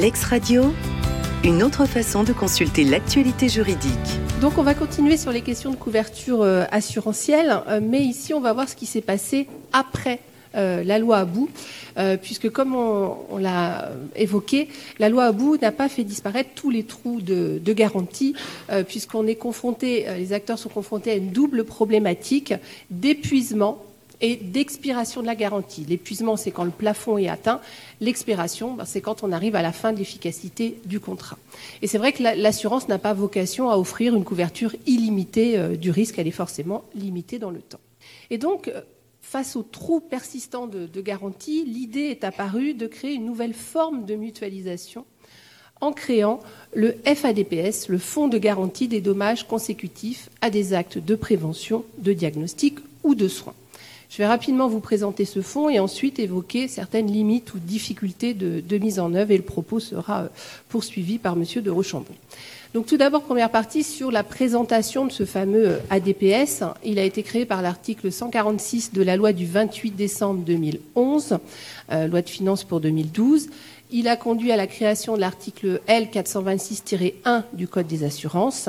Lex Radio, une autre façon de consulter l'actualité juridique. Donc on va continuer sur les questions de couverture euh, assurantielle, euh, mais ici on va voir ce qui s'est passé après euh, la loi Abou, puisque comme on, l'a évoqué, la loi Abou n'a pas fait disparaître tous les trous de, de garantie, puisqu'on est confronté, les acteurs sont confrontés à une double problématique d'épuisement et d'expiration de la garantie. L'épuisement, c'est quand le plafond est atteint. L'expiration, ben, c'est quand on arrive à la fin de l'efficacité du contrat. Et c'est vrai que l'assurance n'a pas vocation à offrir une couverture illimitée euh, du risque, elle est forcément limitée dans le temps. Et donc, euh, face au trou persistant de, de garantie, l'idée est apparue de créer une nouvelle forme de mutualisation en créant le FADPS, le Fonds de garantie des dommages consécutifs à des actes de prévention, de diagnostic ou de soins. Je vais rapidement vous présenter ce fonds et ensuite évoquer certaines limites ou difficultés de, mise en œuvre et le propos sera euh, poursuivi par M. de Rochambeau. Donc tout d'abord, première partie sur la présentation de ce fameux euh, ADPS. Il a été créé par l'article 146 de la loi du 28 décembre 2011, euh, loi de finances pour 2012. Il a conduit à la création de l'article L426-1 du Code des assurances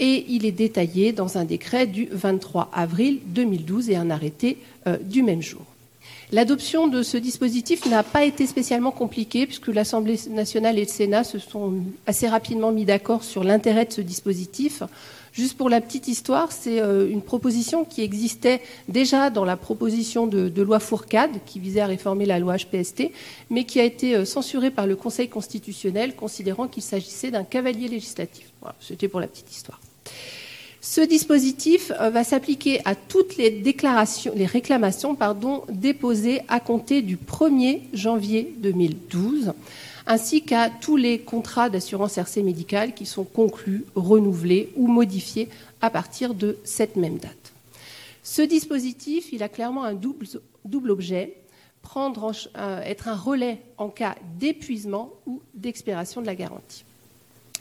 et il est détaillé dans un décret du 23 avril 2012 et un arrêté euh, du même jour. L'adoption de ce dispositif n'a pas été spécialement compliquée puisque l'Assemblée nationale et le Sénat se sont assez rapidement mis d'accord sur l'intérêt de ce dispositif. Juste pour la petite histoire, c'est euh, une proposition qui existait déjà dans la proposition de, loi Fourcade qui visait à réformer la loi HPST, mais qui a été euh, censurée par le Conseil constitutionnel considérant qu'il s'agissait d'un cavalier législatif. Voilà, C'était pour la petite histoire. Ce dispositif euh, va s'appliquer à toutes les réclamations déposées à compter du 1er janvier 2012, ainsi qu'à tous les contrats d'assurance RC médicale qui sont conclus, renouvelés ou modifiés à partir de cette même date. Ce dispositif, il a clairement un double, objet euh, être un relais en cas d'épuisement ou d'expiration de la garantie.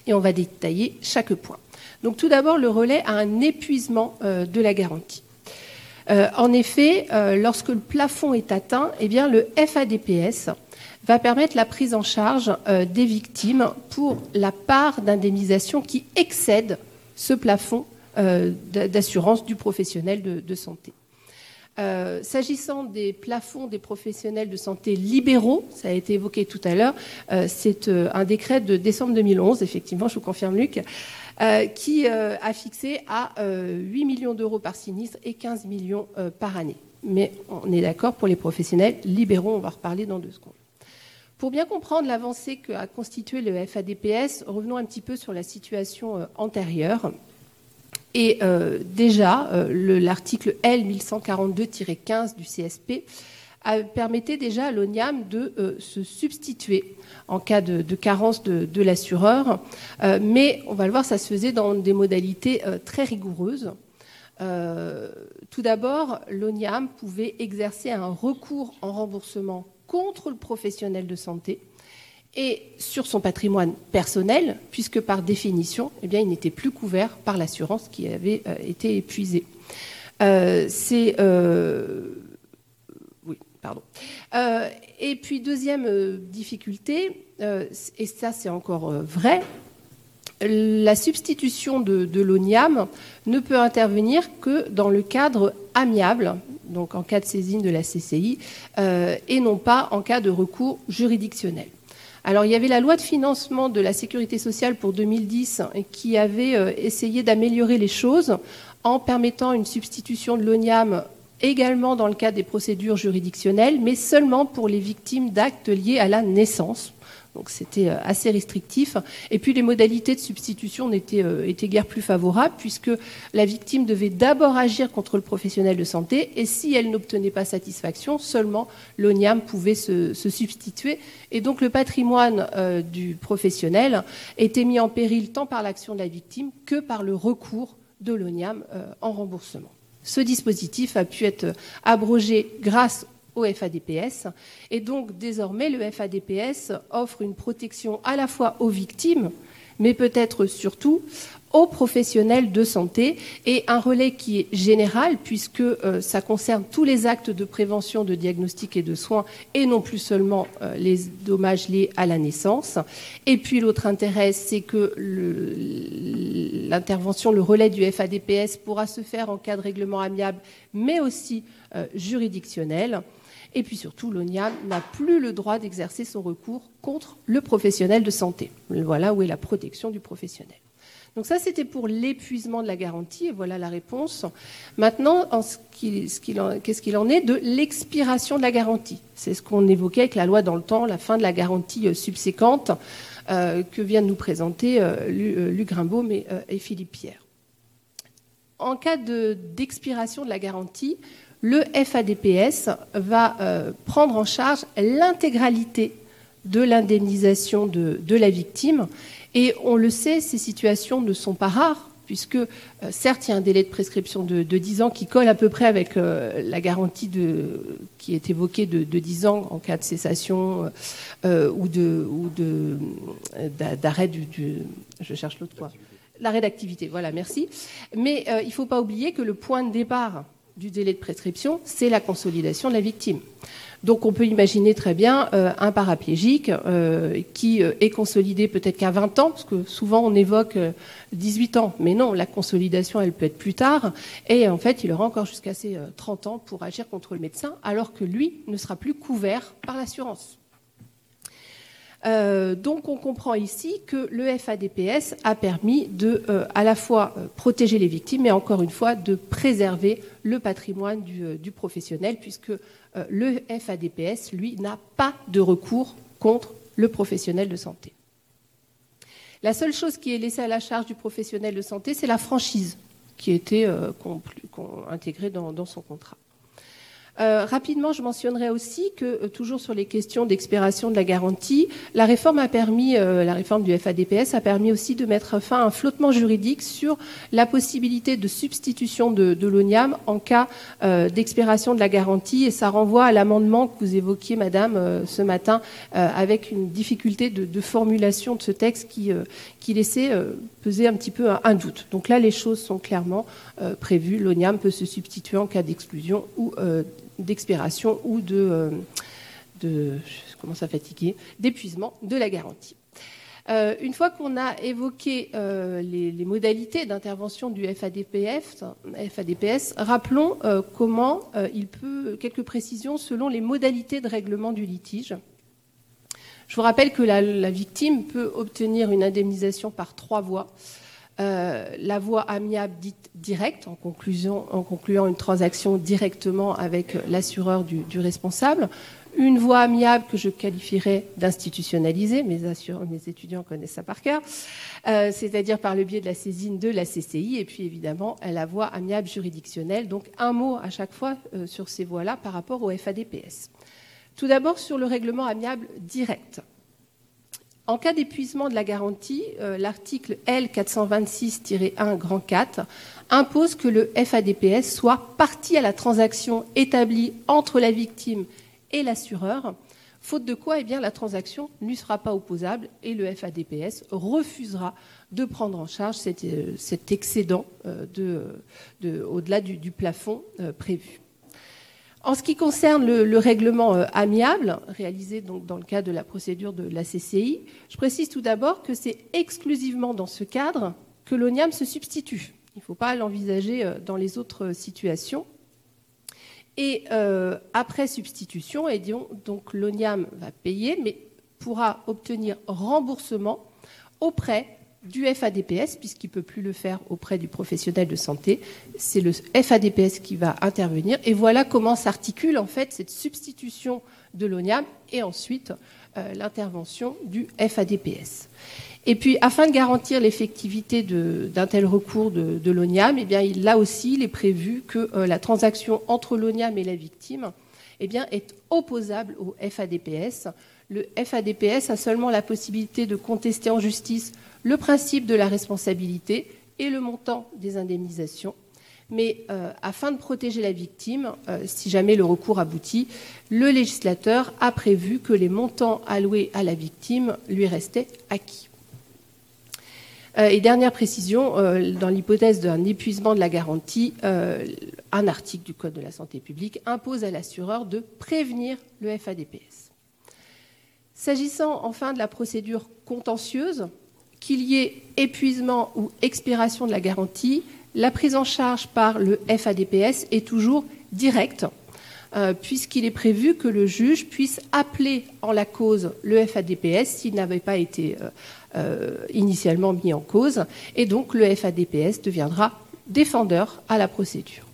Et on va détailler chaque point. Donc tout d'abord, le relais a un épuisement euh, de la garantie. Euh, en effet, euh, lorsque le plafond est atteint, eh bien, le FADPS va permettre la prise en charge des victimes pour la part d'indemnisation qui excède ce plafond d'assurance du professionnel de santé. S'agissant des plafonds des professionnels de santé libéraux, ça a été évoqué tout à l'heure, c'est un décret de décembre 2011, effectivement, je vous confirme Luc, qui a fixé à 8 millions d'euros par sinistre et 15 millions par année. Mais on est d'accord pour les professionnels libéraux, on va reparler dans deux secondes. Pour bien comprendre l'avancée qu'a constitué le FADPS, revenons un petit peu sur la situation antérieure. Et euh, déjà, euh, l'article L 1142-15 du CSP permettait déjà à l'ONIAM de euh, se substituer en cas de, carence de, l'assureur. mais on va le voir, ça se faisait dans des modalités très rigoureuses. tout d'abord, l'ONIAM pouvait exercer un recours en remboursement contre le professionnel de santé et sur son patrimoine personnel, puisque par définition, eh bien, il n'était plus couvert par l'assurance qui avait euh, été épuisée. Euh, euh, et puis deuxième difficulté, et ça c'est encore vrai, la substitution de, l'ONIAM ne peut intervenir que dans le cadre amiable, donc en cas de saisine de la CCI, et non pas en cas de recours juridictionnel. Alors il y avait la loi de financement de la sécurité sociale pour 2010 qui avait euh, essayé d'améliorer les choses en permettant une substitution de l'ONIAM également dans le cadre des procédures juridictionnelles, mais seulement pour les victimes d'actes liés à la naissance. Donc c'était euh, assez restrictif. Et puis les modalités de substitution n'étaient euh, guère plus favorables puisque la victime devait d'abord agir contre le professionnel de santé et si elle n'obtenait pas satisfaction, seulement l'ONIAM pouvait se, substituer. Et donc le patrimoine euh, du professionnel était mis en péril tant par l'action de la victime que par le recours de l'ONIAM en remboursement. Ce dispositif a pu être abrogé grâce au FADPS. Et donc désormais, le FADPS offre une protection à la fois aux victimes, mais peut-être surtout aux professionnels de santé et un relais qui est général puisque euh, ça concerne tous les actes de prévention, de diagnostic et de soins et non plus seulement euh, les dommages liés à la naissance. Et puis l'autre intérêt, c'est que l'intervention, le, relais du FADPS pourra se faire en cas de règlement amiable mais aussi euh, juridictionnel. Et puis surtout, l'ONIAM n'a plus le droit d'exercer son recours contre le professionnel de santé. Voilà où est la protection du professionnel. Donc ça, c'était pour l'épuisement de la garantie, et voilà la réponse. Maintenant, qu'est-ce qu'il en est de l'expiration de la garantie? C'est ce qu'on évoquait avec la loi dans le temps, la fin de la garantie euh, subséquente euh, que viennent nous présenter euh, Luc Rimbaud et Philippe Pierre. En cas d'expiration de, la garantie, le FADPS va prendre en charge l'intégralité de l'indemnisation de, la victime et on le sait, ces situations ne sont pas rares, puisque euh, certes, il y a un délai de prescription de, 10 ans qui colle à peu près avec euh, la garantie qui est évoquée de, 10 ans en cas de cessation euh, ou d'arrêt du, Je cherche l'autre quoi. L'arrêt d'activité, voilà, merci. Mais il ne faut pas oublier que le point de départ du délai de prescription, c'est la consolidation de la victime. Donc on peut imaginer très bien euh, un paraplégique euh, qui euh, est consolidé peut-être qu'à 20 ans, parce que souvent on évoque 18 ans, mais non, la consolidation elle peut être plus tard, et en fait il aura encore jusqu'à ses 30 ans pour agir contre le médecin, alors que lui ne sera plus couvert par l'assurance. Donc on comprend ici que le FADPS a permis de à la fois protéger les victimes, mais encore une fois de préserver le patrimoine du, du professionnel, puisque euh, le FADPS, lui, n'a pas de recours contre le professionnel de santé. La seule chose qui est laissée à la charge du professionnel de santé, c'est la franchise qui était euh, intégrée dans, son contrat. Euh, rapidement, je mentionnerai aussi que, euh, toujours sur les questions d'expiration de la garantie, la réforme a permis, euh, la réforme du FADPS a permis aussi de mettre fin à un flottement juridique sur la possibilité de substitution de, l'ONIAM en cas d'expiration de la garantie. Et ça renvoie à l'amendement que vous évoquiez, Madame, ce matin, avec une difficulté de, formulation de ce texte qui, qui laissait peser un petit peu un, doute. Donc là, les choses sont clairement prévues. L'ONIAM peut se substituer en cas d'exclusion ou d'expiration ou de, euh, je commence d'épuisement de la garantie. Euh, une fois qu'on a évoqué euh, les, modalités d'intervention du FADPF, FADPS, rappelons comment il peut, quelques précisions selon les modalités de règlement du litige. Je vous rappelle que la victime peut obtenir une indemnisation par trois voies. Euh, la voie amiable dite directe, en, en concluant une transaction directement avec l'assureur du, responsable. Une voie amiable que je qualifierais d'institutionnalisée, mes, mes étudiants connaissent ça par cœur, euh, c'est-à-dire par le biais de la saisine de la CCI, et puis évidemment la voie amiable juridictionnelle. Donc un mot à chaque fois euh, sur ces voies-là par rapport au FADPS. Tout d'abord sur le règlement amiable direct. En cas d'épuisement de la garantie, euh, l'article L426-1 grand 4 impose que le FADPS soit partie à la transaction établie entre la victime et l'assureur, faute de quoi eh bien, la transaction ne sera pas opposable et le FADPS refusera de prendre en charge cet, euh, excédent euh, au-delà du, plafond prévu. En ce qui concerne le, règlement euh, amiable, réalisé donc dans le cadre de la procédure de la CCI, je précise tout d'abord que c'est exclusivement dans ce cadre que l'ONIAM se substitue. Il ne faut pas l'envisager euh, dans les autres situations. Et euh, après substitution, et donc l'ONIAM va payer, mais pourra obtenir remboursement auprès du FADPS, puisqu'il ne peut plus le faire auprès du professionnel de santé. C'est le FADPS qui va intervenir. Et voilà comment s'articule en fait cette substitution de l'ONIAM et ensuite euh, l'intervention du FADPS. Et puis, afin de garantir l'effectivité d'un tel recours de, l'ONIAM, eh bien, là aussi, il est prévu que euh, la transaction entre l'ONIAM et la victime eh est opposable au FADPS. Le FADPS a seulement la possibilité de contester en justice le principe de la responsabilité et le montant des indemnisations. Mais euh, afin de protéger la victime, euh, si jamais le recours aboutit, le législateur a prévu que les montants alloués à la victime lui restaient acquis. et dernière précision, dans l'hypothèse d'un épuisement de la garantie, un article du Code de la santé publique impose à l'assureur de prévenir le FADPS. S'agissant enfin de la procédure contentieuse, qu'il y ait épuisement ou expiration de la garantie, la prise en charge par le FADPS est toujours directe, euh, puisqu'il est prévu que le juge puisse appeler en la cause le FADPS s'il n'avait pas été euh, euh, initialement mis en cause, et donc le FADPS deviendra défendeur à la procédure.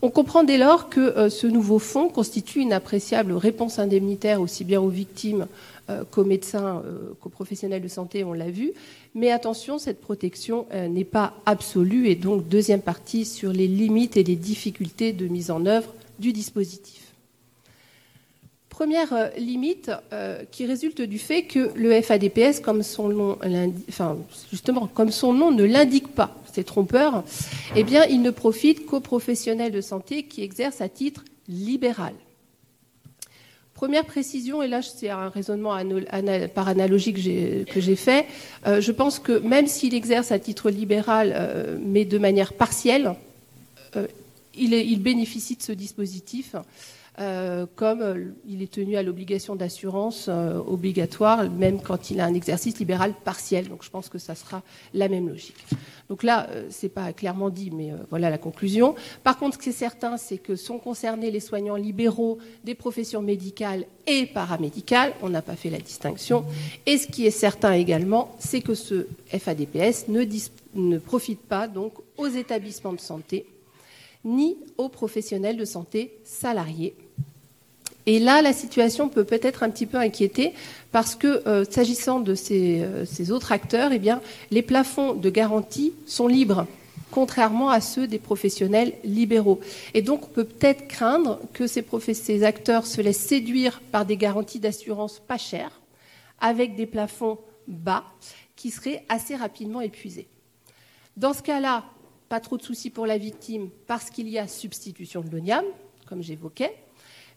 On comprend dès lors que ce nouveau fonds constitue une appréciable réponse indemnitaire aussi bien aux victimes euh, qu'aux médecins, euh, qu'aux professionnels de santé, on l'a vu. Mais attention, cette protection euh, n'est pas absolue et donc deuxième partie sur les limites et les difficultés de mise en œuvre du dispositif. Première limite qui résulte du fait que le FADPS, comme son nom, enfin, justement, comme son nom ne l'indique pas, c'est trompeur, eh bien, il ne profite qu'aux professionnels de santé qui exercent à titre libéral. Première précision, et là c'est un raisonnement par analogie que j'ai fait, euh, je pense que même s'il exerce à titre libéral, euh, mais de manière partielle, euh, il, bénéficie de ce dispositif. Euh, comme euh, il est tenu à l'obligation d'assurance euh, obligatoire, même quand il a un exercice libéral partiel. Donc je pense que ça sera la même logique. Donc là, c'est pas clairement dit, mais voilà la conclusion. Par contre, ce qui est certain, c'est que sont concernés les soignants libéraux des professions médicales et paramédicales. On n'a pas fait la distinction. Et ce qui est certain également, c'est que ce FADPS ne, ne profite pas donc aux établissements de santé ni aux professionnels de santé salariés et là, la situation peut peut-être un petit peu inquiéter parce que euh, s'agissant de euh, ces, autres acteurs, eh les plafonds de garantie sont libres, contrairement à ceux des professionnels libéraux. Et donc, on peut peut-être craindre que ces, ces acteurs se laissent séduire par des garanties d'assurance pas chères, avec des plafonds bas, qui seraient assez rapidement épuisés. Dans ce cas-là, pas trop de soucis pour la victime parce qu'il y a substitution de l'ONIAM, comme j'évoquais.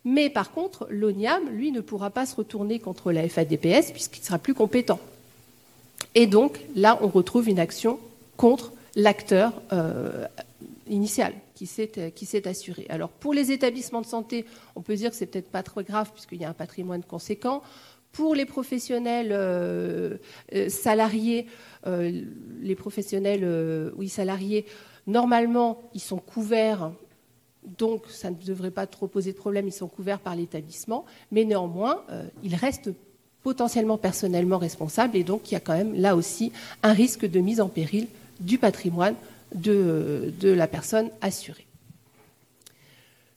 Mais par contre, l'ONIAM, lui, ne pourra pas se retourner contre la FADPS puisqu'il sera plus compétent. Et donc, là, on retrouve une action contre l'acteur euh, initial qui s'est assuré. Alors, pour les établissements de santé, on peut dire que c'est peut-être pas trop grave puisqu'il y a un patrimoine conséquent. Pour les professionnels euh, euh, salariés, les professionnels, oui, salariés, normalement, ils sont couverts donc ça ne devrait pas trop poser de problème, ils sont couverts par l'établissement, mais néanmoins, euh, ils restent potentiellement personnellement responsables et donc il y a quand même là aussi un risque de mise en péril du patrimoine de, de la personne assurée.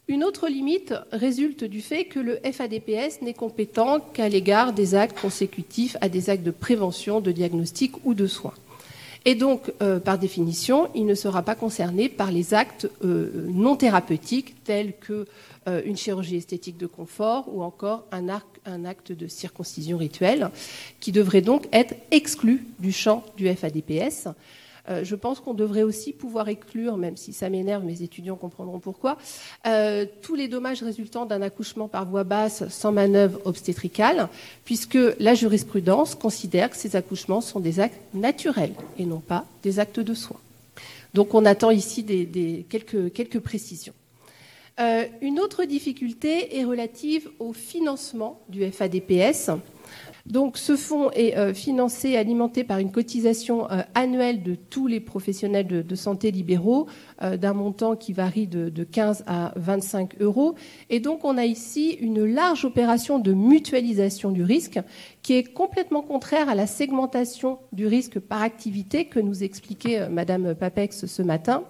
Une autre limite résulte du fait que le FADPS n'est compétent qu'à l'égard des actes consécutifs à des actes de prévention, de diagnostic ou de soins. Et donc, euh, par définition, il ne sera pas concerné par les actes euh, non thérapeutiques tels que euh, une chirurgie esthétique de confort ou encore un, un, acte de circoncision rituelle, qui devrait donc être exclu du champ du FADPS. Euh, je pense qu'on devrait aussi pouvoir exclure, même si ça m'énerve, mes étudiants comprendront pourquoi, euh, tous les dommages résultant d'un accouchement par voie basse sans manœuvre obstétricale, puisque la jurisprudence considère que ces accouchements sont des actes naturels et non pas des actes de soins. Donc on attend ici quelques, précisions. Euh, une autre difficulté est relative au financement du FADPS. Donc ce fonds est euh, financé alimenté par une cotisation euh, annuelle de tous les professionnels de, santé libéraux euh, d'un montant qui varie de, 15 à 25 euros. Et donc on a ici une large opération de mutualisation du risque qui est complètement contraire à la segmentation du risque par activité que nous expliquait Madame Papex ce matin.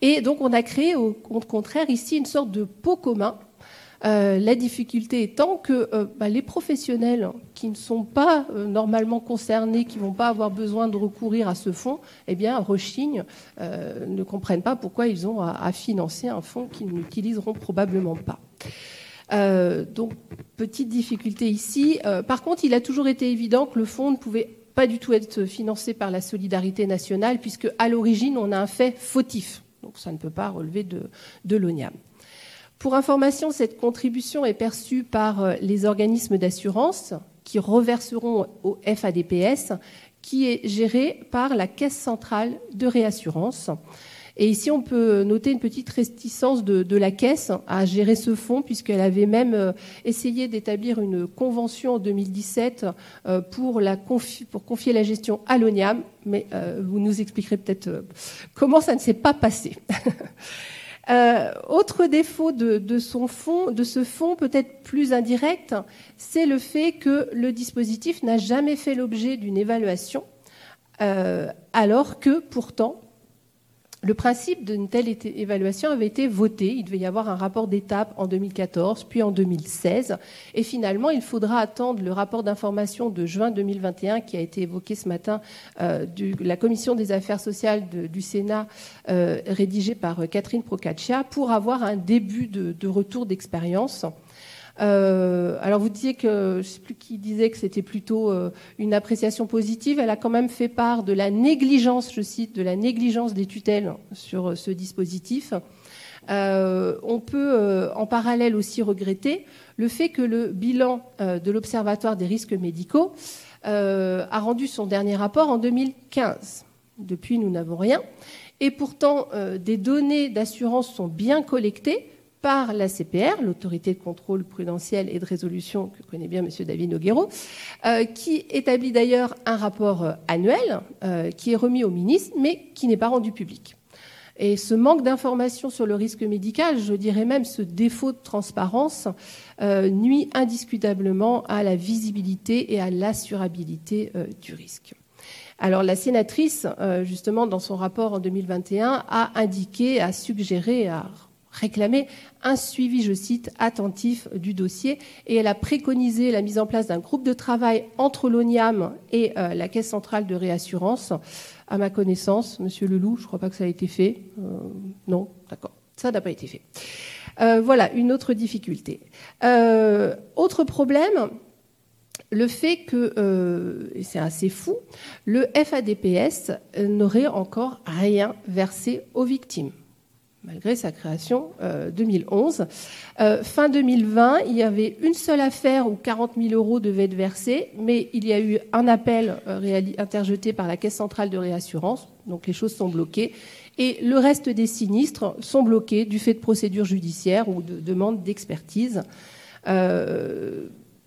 Et donc on a créé au contraire ici une sorte de pot commun euh, la difficulté étant que euh, bah, les professionnels qui ne sont pas euh, normalement concernés, qui ne vont pas avoir besoin de recourir à ce fonds, eh bien, rechignent, ne comprennent pas pourquoi ils ont à, financer un fonds qu'ils n'utiliseront probablement pas. donc, petite difficulté ici. par contre, il a toujours été évident que le fonds ne pouvait pas du tout être financé par la solidarité nationale, puisque à l'origine, on a un fait fautif. Donc, ça ne peut pas relever de, de l'ONIAM. Pour information, cette contribution est perçue par euh, les organismes d'assurance qui reverseront au FADPS qui est géré par la Caisse centrale de réassurance. Et ici, on peut noter une petite réticence de, la Caisse à gérer ce fonds, puisqu'elle avait même euh, essayé d'établir une convention en 2017 euh, pour, la pour confier la gestion à l'ONIAM, mais vous nous expliquerez peut-être comment ça ne s'est pas passé. autre défaut de, son fond, de ce fonds, peut-être plus indirect, c'est le fait que le dispositif n'a jamais fait l'objet d'une évaluation, alors que pourtant le principe d'une telle évaluation avait été voté. Il devait y avoir un rapport d'étape en 2014, puis en 2016. Et finalement, il faudra attendre le rapport d'information de juin 2021 qui a été évoqué ce matin euh, de la Commission des affaires sociales du Sénat, euh, rédigé par euh, Catherine Procaccia, pour avoir un début de retour d'expérience. Euh, alors vous disiez que, qui disait que c'était plutôt euh, une appréciation positive. Elle a quand même fait part de la négligence, je cite, de la négligence des tutelles sur euh, ce dispositif. on peut en parallèle aussi regretter le fait que le bilan de l'Observatoire des risques médicaux a rendu son dernier rapport en 2015. Depuis, nous n'avons rien. Et pourtant, des données d'assurance sont bien collectées par la CPR, l'autorité de contrôle prudentiel et de résolution que connaît bien M. David Noguero, euh, qui établit d'ailleurs un rapport euh, annuel euh, qui est remis au ministre, mais qui n'est pas rendu public. Et ce manque d'informations sur le risque médical, je dirais même ce défaut de transparence, nuit indiscutablement à la visibilité et à l'assurabilité du risque. Alors la sénatrice, justement, dans son rapport en 2021, a indiqué, a suggéré, a réclamé un suivi, je cite, attentif du dossier et elle a préconisé la mise en place d'un groupe de travail entre l'ONIAM et euh, la Caisse centrale de réassurance. À ma connaissance, Monsieur Leloup, je ne crois pas que ça a été fait. Euh, non, d'accord, ça n'a pas été fait. Euh, voilà, une autre difficulté. autre problème, le fait que, et c'est assez fou, le FADPS n'aurait encore rien versé aux victimes malgré sa création 2011. Euh, euh, fin 2020, il y avait une seule affaire où 40 000 euros devaient être versés, mais il y a eu un appel euh, interjeté par la Caisse centrale de réassurance, donc les choses sont bloquées. Et le reste des sinistres sont bloqués du fait de procédures judiciaires ou de demandes d'expertise.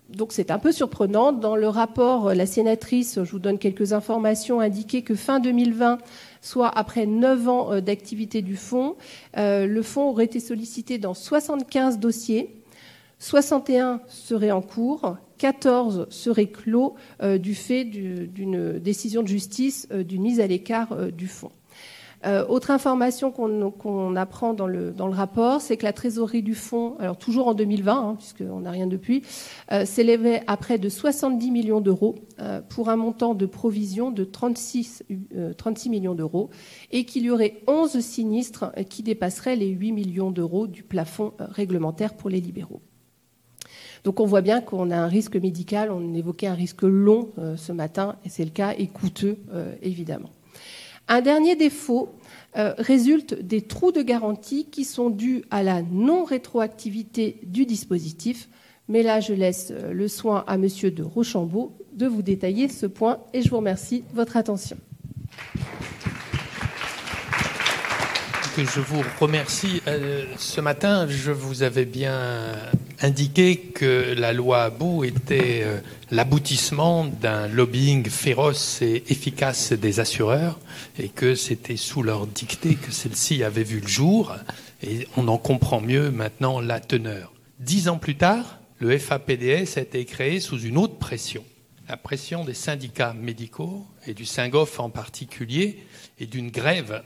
Donc c'est un peu surprenant. Dans le rapport, la sénatrice, je vous donne quelques informations, indiquait que fin 2020, soit après 9 ans euh, d'activité du fonds. Euh, le fonds aurait été sollicité dans 75 dossiers. 61 seraient en cours, 14 seraient clos euh, du fait d'une décision de justice d'une mise à l'écart du fonds. Euh, autre information qu'on apprend dans le, rapport, c'est que la trésorerie du fonds, alors toujours en 2020, hein, puisqu'on n'a rien depuis, euh, s'élevait à près de 70 millions d'euros euh, pour un montant de provision de 36, 36 millions d'euros et qu'il y aurait 11 sinistres qui dépasseraient les 8 millions d'euros du plafond réglementaire pour les libéraux. Donc on voit bien qu'on a un risque médical, on évoquait un risque long ce matin, et c'est le cas, et coûteux évidemment. Un dernier défaut euh, résulte des trous de garantie qui sont dus à la non-rétroactivité du dispositif. Mais là, je laisse euh, le soin à Monsieur de Rochambeau de vous détailler ce point et je vous remercie de votre attention. Je vous remercie. Euh, ce matin, je vous avais bien indiqué que la loi Abou était euh, l'aboutissement d'un lobbying féroce et efficace des assureurs et que c'était sous leur dictée que celle-ci avait vu le jour et on en comprend mieux maintenant la teneur. Dix ans plus tard, le FAPDS a été créé sous une autre pression, la pression des syndicats médicaux et du SINGOF en particulier et d'une grève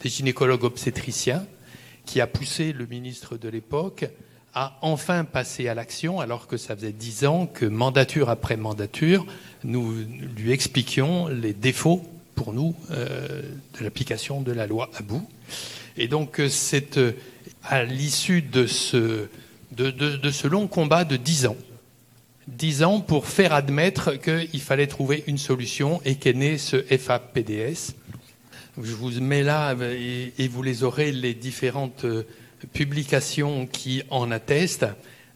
des gynécologues obstétriciens qui a poussé le ministre de l'époque à enfin passer à l'action, alors que ça faisait dix ans que mandature après mandature, nous lui expliquions les défauts pour nous euh, de l'application de la loi à bout. Et donc euh, c'est euh, à l'issue de ce, de, de ce long combat de dix ans, dix ans pour faire admettre qu'il fallait trouver une solution et qu'est né ce FAPDS je vous mets là et, vous les aurez les différentes euh, publications qui en attestent,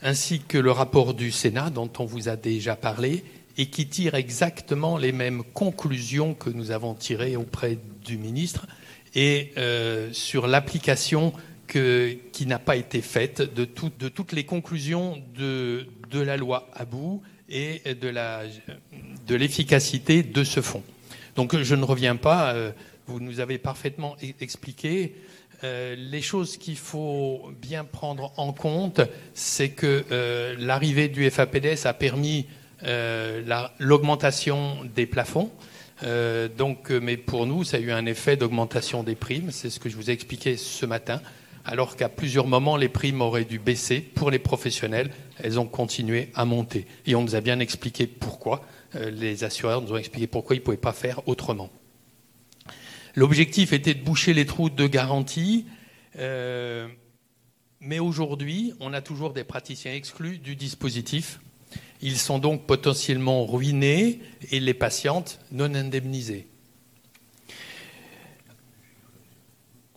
ainsi que le rapport du Sénat dont on vous a déjà parlé et qui tire exactement les mêmes conclusions que nous avons tirées auprès du ministre et euh, sur l'application qui n'a pas été faite de, toutes les conclusions de, de la loi Abou et de l'efficacité de, de ce fonds. Donc je ne reviens pas, euh, vous nous avez parfaitement e-, expliqué. Euh, les choses qu'il faut bien prendre en compte, c'est que euh, l'arrivée du FAPDS a permis l'augmentation des plafonds. donc, mais pour nous, ça a eu un effet d'augmentation des primes. C'est ce que je vous ai expliqué ce matin. Alors qu'à plusieurs moments, les primes auraient dû baisser pour les professionnels. Elles ont continué à monter. Et on nous a bien expliqué pourquoi. Euh, les assureurs nous ont expliqué pourquoi ils ne pouvaient pas faire autrement. L'objectif était de boucher les trous de garantie, euh, mais aujourd'hui, on a toujours des praticiens exclus du dispositif. Ils sont donc potentiellement ruinés et les patientes non indemnisées.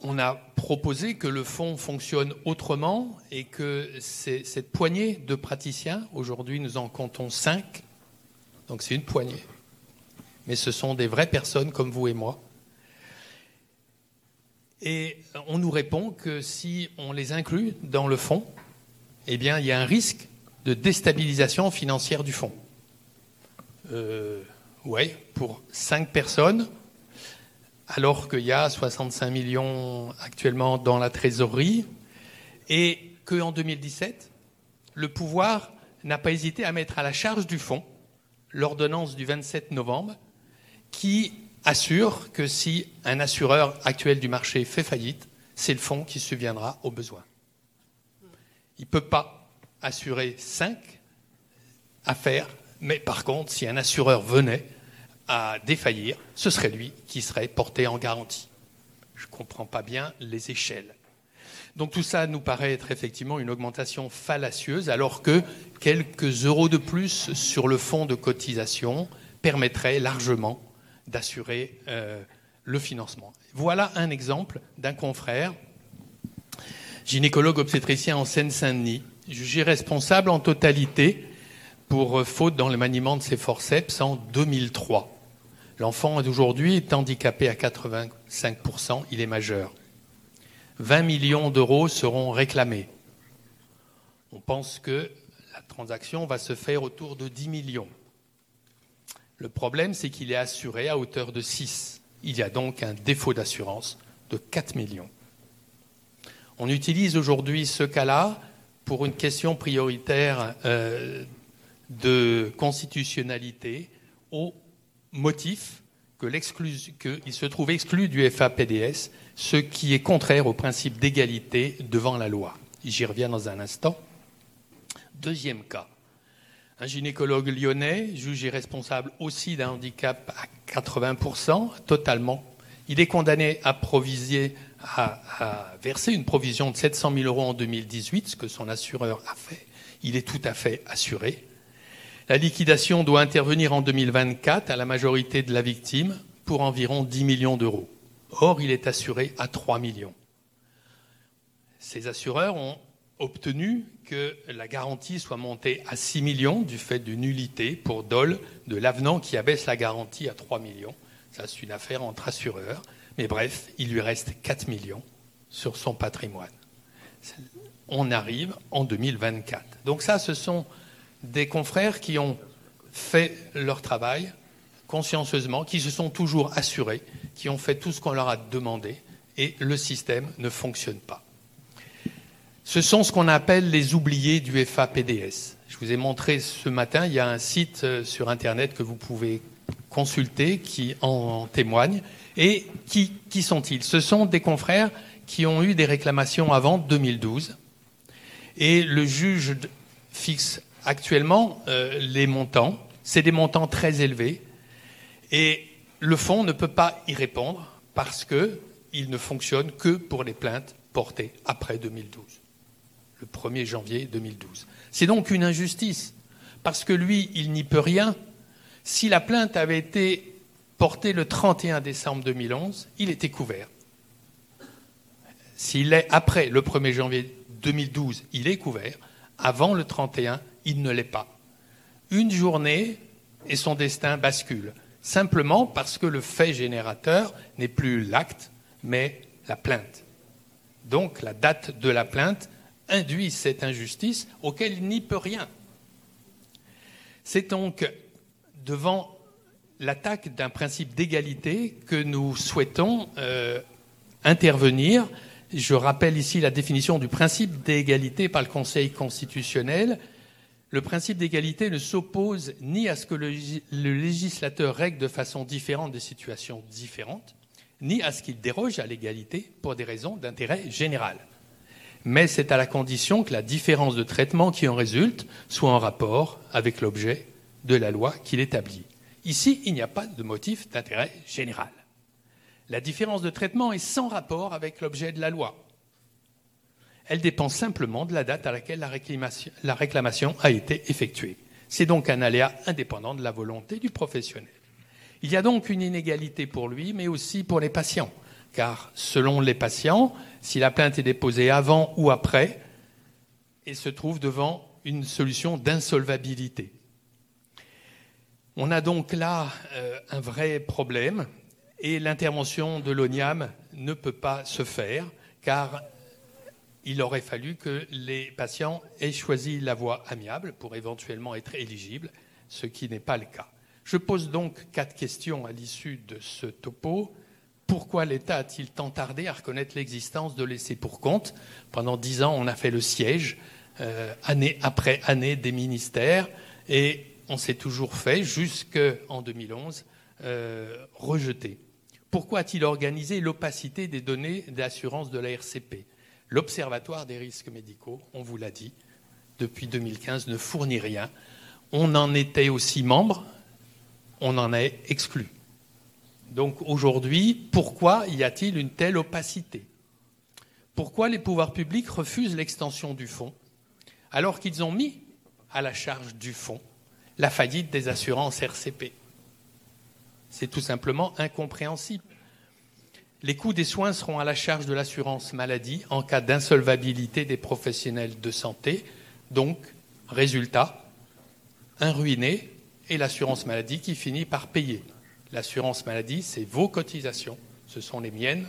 On a proposé que le fonds fonctionne autrement et que cette poignée de praticiens, aujourd'hui nous en comptons cinq, donc c'est une poignée. Mais ce sont des vraies personnes comme vous et moi. Et on nous répond que si on les inclut dans le fonds, eh bien, il y a un risque de déstabilisation financière du fonds. Euh, pour cinq personnes, alors qu'il y a 65 millions actuellement dans la trésorerie, et qu'en 2017, le pouvoir n'a pas hésité à mettre à la charge du fonds l'ordonnance du 27 novembre qui assure que si un assureur actuel du marché fait faillite, c'est le fonds qui subviendra aux besoins. Il ne peut pas assurer cinq affaires, mais par contre, si un assureur venait à défaillir, ce serait lui qui serait porté en garantie. Je ne comprends pas bien les échelles. Donc tout ça nous paraît être effectivement une augmentation fallacieuse, alors que quelques euros de plus sur le fonds de cotisation permettraient largement d'assurer euh, le financement. Voilà un exemple d'un confrère, gynécologue obstétricien en Seine-Saint-Denis, jugé responsable en totalité pour euh, faute dans le maniement de ses forceps en 2003. L'enfant d'aujourd'hui est handicapé à 85%, il est majeur. 20 millions d'euros seront réclamés. On pense que la transaction va se faire autour de 10 millions. Le problème, c'est qu'il est assuré à hauteur de 6. Il y a donc un défaut d'assurance de 4 millions. On utilise aujourd'hui ce cas-là pour une question prioritaire euh, de constitutionnalité au motif qu'il se trouve exclu du FAPDS ce qui est contraire au principe d'égalité devant la loi. J'y reviens dans un instant. Deuxième cas. Un gynécologue lyonnais, jugé responsable aussi d'un handicap à 80%, totalement. Il est condamné à, à, verser une provision de 700 000 euros en 2018, ce que son assureur a fait. Il est tout à fait assuré. La liquidation doit intervenir en 2024 à la majorité de la victime pour environ 10 millions d'euros. Or, il est assuré à 3 millions. Ces assureurs ont obtenu que la garantie soit montée à 6 millions du fait d'une nullité pour Dole de l'avenant qui abaisse la garantie à 3 millions. Ça, c'est une affaire entre assureurs. Mais bref, il lui reste 4 millions sur son patrimoine. On arrive en 2024. Donc ça, ce sont des confrères qui ont fait leur travail consciencieusement, qui se sont toujours assurés qui ont fait tout ce qu'on leur a demandé et le système ne fonctionne pas. Ce sont ce qu'on appelle les oubliés du FAPDS. Je vous ai montré ce matin, il y a un site euh, sur Internet que vous pouvez consulter qui en témoigne. Et qui, sont-ils? Ce sont des confrères qui ont eu des réclamations avant 2012. Et le juge fixe actuellement euh, les montants. C'est des montants très élevés. Et le fonds ne peut pas y répondre parce qu'il ne fonctionne que pour les plaintes portées après 2012, le 1er janvier 2012. C'est donc une injustice, parce que lui, il n'y peut rien. Si la plainte avait été portée le 31 décembre 2011, il était couvert. S'il est après le 1er janvier 2012, il est couvert. Avant le 31, il ne l'est pas. Une journée et son destin bascule. Simplement parce que le fait générateur n'est plus l'acte, mais la plainte. Donc la date de la plainte induit cette injustice auquel il n'y peut rien. C'est donc devant l'attaque d'un principe d'égalité que nous souhaitons euh, intervenir. Je rappelle ici la définition du principe d'égalité par le Conseil constitutionnel. Le principe d'égalité ne s'oppose ni à ce que le, législateur règle de façon différente des situations différentes, ni à ce qu'il déroge à l'égalité pour des raisons d'intérêt général. Mais c'est à la condition que la différence de traitement qui en résulte soit en rapport avec l'objet de la loi qu'il établit. Ici, il n'y a pas de motif d'intérêt général. La différence de traitement est sans rapport avec l'objet de la loi. Elle dépend simplement de la date à laquelle la réclamation, a été effectuée. C'est donc un aléa indépendant de la volonté du professionnel. Il y a donc une inégalité pour lui, mais aussi pour les patients, car selon les patients, si la plainte est déposée avant ou après, il se trouve devant une solution d'insolvabilité. On a donc là euh, un vrai problème et l'intervention de l'ONIAM ne peut pas se faire car il aurait fallu que les patients aient choisi la voie amiable pour éventuellement être éligibles, ce qui n'est pas le cas. Je pose donc quatre questions à l'issue de ce topo. Pourquoi l'État a-t-il tant tardé à reconnaître l'existence de l'essai pour compte Pendant dix ans, on a fait le siège, euh, année après année, des ministères, et on s'est toujours fait, jusqu'en 2011, euh, rejeter. Pourquoi a-t-il organisé l'opacité des données d'assurance de la RCP L'Observatoire des risques médicaux, on vous l'a dit, depuis 2015 ne fournit rien. On en était aussi membre, on en est exclu. Donc aujourd'hui, pourquoi y a-t-il une telle opacité? Pourquoi les pouvoirs publics refusent l'extension du fonds alors qu'ils ont mis à la charge du fonds la faillite des assurances RCP. C'est tout simplement incompréhensible. Les coûts des soins seront à la charge de l'assurance maladie en cas d'insolvabilité des professionnels de santé. Donc, résultat, un ruiné et l'assurance maladie qui finit par payer. L'assurance maladie, c'est vos cotisations, ce sont les miennes,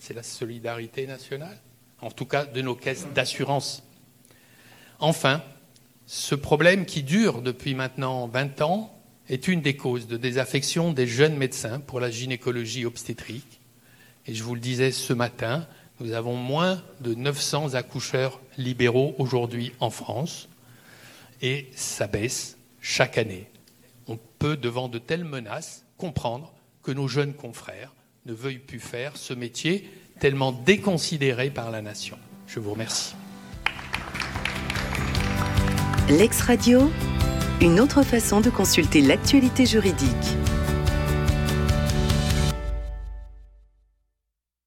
c'est la solidarité nationale, en tout cas de nos caisses d'assurance. Enfin, ce problème qui dure depuis maintenant 20 ans est une des causes de désaffection des jeunes médecins pour la gynécologie obstétrique. Et je vous le disais ce matin, nous avons moins de 900 accoucheurs libéraux aujourd'hui en France et ça baisse chaque année. On peut, devant de telles menaces, comprendre que nos jeunes confrères ne veuillent plus faire ce métier tellement déconsidéré par la nation. Je vous remercie. L'ex-radio, une autre façon de consulter l'actualité juridique.